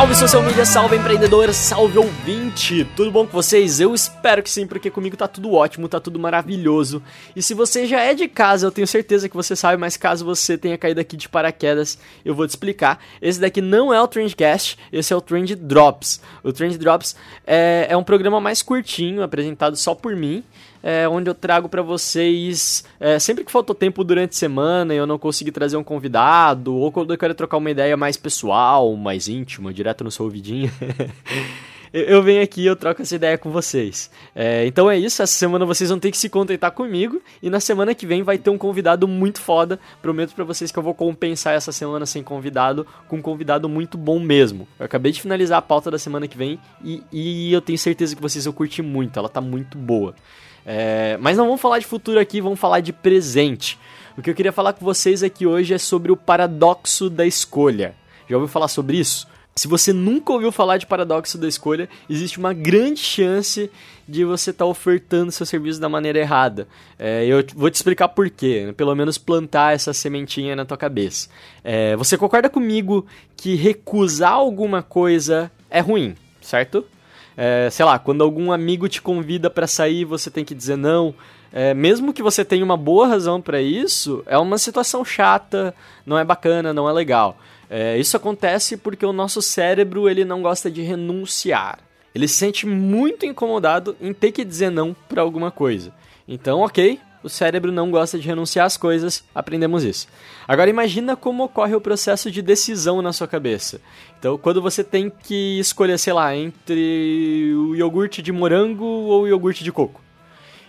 Salve social media, salve empreendedor, salve ouvinte! Tudo bom com vocês? Eu espero que sim, porque comigo tá tudo ótimo, tá tudo maravilhoso. E se você já é de casa, eu tenho certeza que você sabe, mas caso você tenha caído aqui de paraquedas, eu vou te explicar. Esse daqui não é o Trendcast, esse é o Trend Drops. O Trend Drops é, é um programa mais curtinho, apresentado só por mim é, onde eu trago para vocês, é, sempre que faltou tempo durante a semana e eu não consegui trazer um convidado, ou quando eu quero trocar uma ideia mais pessoal, mais íntima, direto no seu ouvidinho, eu venho aqui e eu troco essa ideia com vocês. É, então é isso, essa semana vocês vão ter que se contentar comigo, e na semana que vem vai ter um convidado muito foda, prometo para vocês que eu vou compensar essa semana sem convidado, com um convidado muito bom mesmo. Eu acabei de finalizar a pauta da semana que vem, e, e eu tenho certeza que vocês vão curtir muito, ela tá muito boa. É, mas não vamos falar de futuro aqui, vamos falar de presente. O que eu queria falar com vocês aqui hoje é sobre o paradoxo da escolha. Já ouviu falar sobre isso? Se você nunca ouviu falar de paradoxo da escolha, existe uma grande chance de você estar tá ofertando seu serviço da maneira errada. É, eu vou te explicar por quê, né? pelo menos plantar essa sementinha na tua cabeça. É, você concorda comigo que recusar alguma coisa é ruim, certo? É, sei lá, quando algum amigo te convida para sair, você tem que dizer não. É, mesmo que você tenha uma boa razão para isso, é uma situação chata, não é bacana, não é legal. É, isso acontece porque o nosso cérebro ele não gosta de renunciar. Ele se sente muito incomodado em ter que dizer não para alguma coisa. Então, ok, o cérebro não gosta de renunciar às coisas, aprendemos isso. Agora imagina como ocorre o processo de decisão na sua cabeça. Então, quando você tem que escolher, sei lá, entre o iogurte de morango ou o iogurte de coco.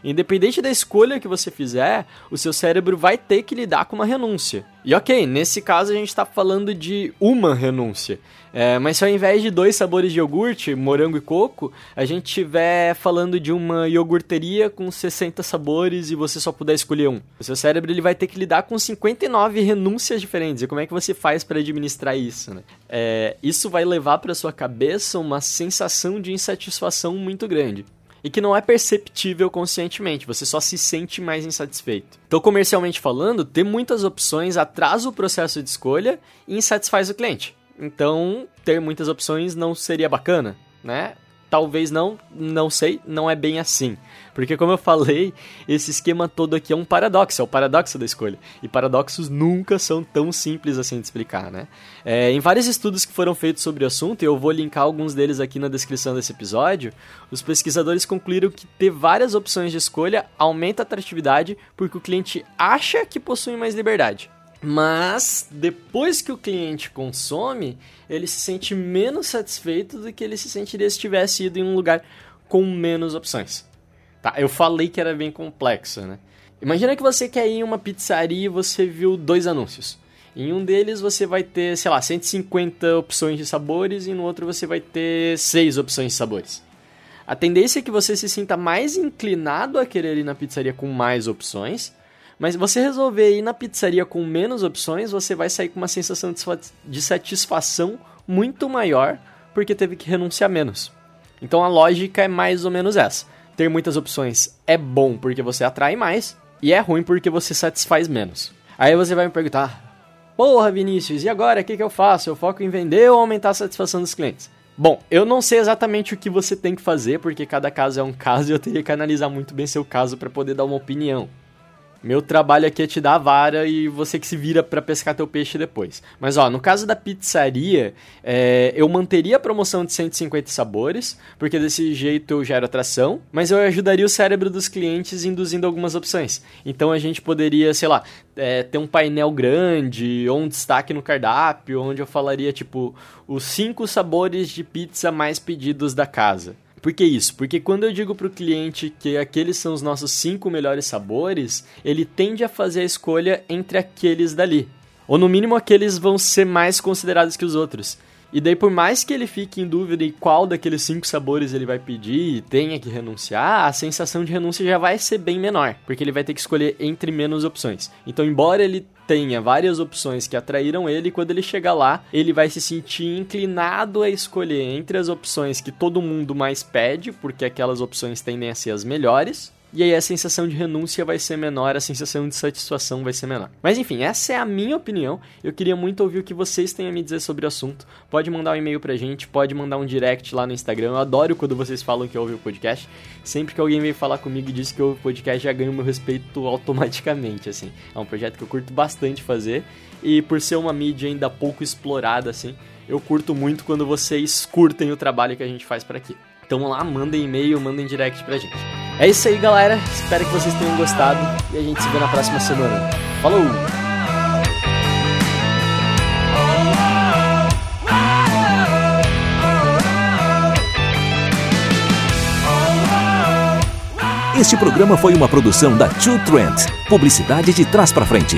Independente da escolha que você fizer, o seu cérebro vai ter que lidar com uma renúncia. E ok, nesse caso a gente está falando de uma renúncia. É, mas se ao invés de dois sabores de iogurte, morango e coco, a gente estiver falando de uma iogurteria com 60 sabores e você só puder escolher um. O seu cérebro ele vai ter que lidar com 59 renúncias diferentes. E como é que você faz para administrar isso? Né? É, isso vai levar para sua cabeça uma sensação de insatisfação muito grande e que não é perceptível conscientemente, você só se sente mais insatisfeito. Então, comercialmente falando, ter muitas opções atrasa o processo de escolha e insatisfaz o cliente. Então, ter muitas opções não seria bacana, né? Talvez não, não sei, não é bem assim. Porque, como eu falei, esse esquema todo aqui é um paradoxo, é o paradoxo da escolha. E paradoxos nunca são tão simples assim de explicar, né? É, em vários estudos que foram feitos sobre o assunto, e eu vou linkar alguns deles aqui na descrição desse episódio, os pesquisadores concluíram que ter várias opções de escolha aumenta a atratividade porque o cliente acha que possui mais liberdade. Mas depois que o cliente consome, ele se sente menos satisfeito do que ele se sentiria se tivesse ido em um lugar com menos opções. Tá, eu falei que era bem complexo, né? Imagina que você quer ir em uma pizzaria e você viu dois anúncios. Em um deles você vai ter, sei lá, 150 opções de sabores e no outro você vai ter 6 opções de sabores. A tendência é que você se sinta mais inclinado a querer ir na pizzaria com mais opções, mas você resolver ir na pizzaria com menos opções, você vai sair com uma sensação de satisfação muito maior porque teve que renunciar menos. Então a lógica é mais ou menos essa. Ter muitas opções é bom porque você atrai mais e é ruim porque você satisfaz menos. Aí você vai me perguntar: Porra, Vinícius, e agora o que, que eu faço? Eu foco em vender ou aumentar a satisfação dos clientes? Bom, eu não sei exatamente o que você tem que fazer, porque cada caso é um caso e eu teria que analisar muito bem seu caso para poder dar uma opinião. Meu trabalho aqui é te dar a vara e você que se vira para pescar teu peixe depois. Mas ó, no caso da pizzaria, é, eu manteria a promoção de 150 sabores, porque desse jeito eu gero atração, mas eu ajudaria o cérebro dos clientes induzindo algumas opções. Então a gente poderia, sei lá, é, ter um painel grande ou um destaque no cardápio, onde eu falaria tipo os cinco sabores de pizza mais pedidos da casa. Por que isso? Porque quando eu digo para o cliente que aqueles são os nossos cinco melhores sabores, ele tende a fazer a escolha entre aqueles dali. Ou no mínimo aqueles vão ser mais considerados que os outros. E daí, por mais que ele fique em dúvida em qual daqueles cinco sabores ele vai pedir e tenha que renunciar, a sensação de renúncia já vai ser bem menor, porque ele vai ter que escolher entre menos opções. Então, embora ele tenha várias opções que atraíram ele, quando ele chegar lá, ele vai se sentir inclinado a escolher entre as opções que todo mundo mais pede, porque aquelas opções tendem a ser as melhores, e aí a sensação de renúncia vai ser menor, a sensação de satisfação vai ser menor. Mas enfim, essa é a minha opinião. Eu queria muito ouvir o que vocês têm a me dizer sobre o assunto. Pode mandar um e-mail pra gente, pode mandar um direct lá no Instagram. Eu adoro quando vocês falam que ouvem o podcast. Sempre que alguém vem falar comigo e diz que ouve o podcast, já ganho meu respeito automaticamente, assim. É um projeto que eu curto bastante fazer e por ser uma mídia ainda pouco explorada, assim, eu curto muito quando vocês curtem o trabalho que a gente faz por aqui. Então lá, mandem e-mail, mandem direct pra gente. É isso aí, galera. Espero que vocês tenham gostado e a gente se vê na próxima semana. Falou! Este programa foi uma produção da Two Trends, publicidade de trás para frente.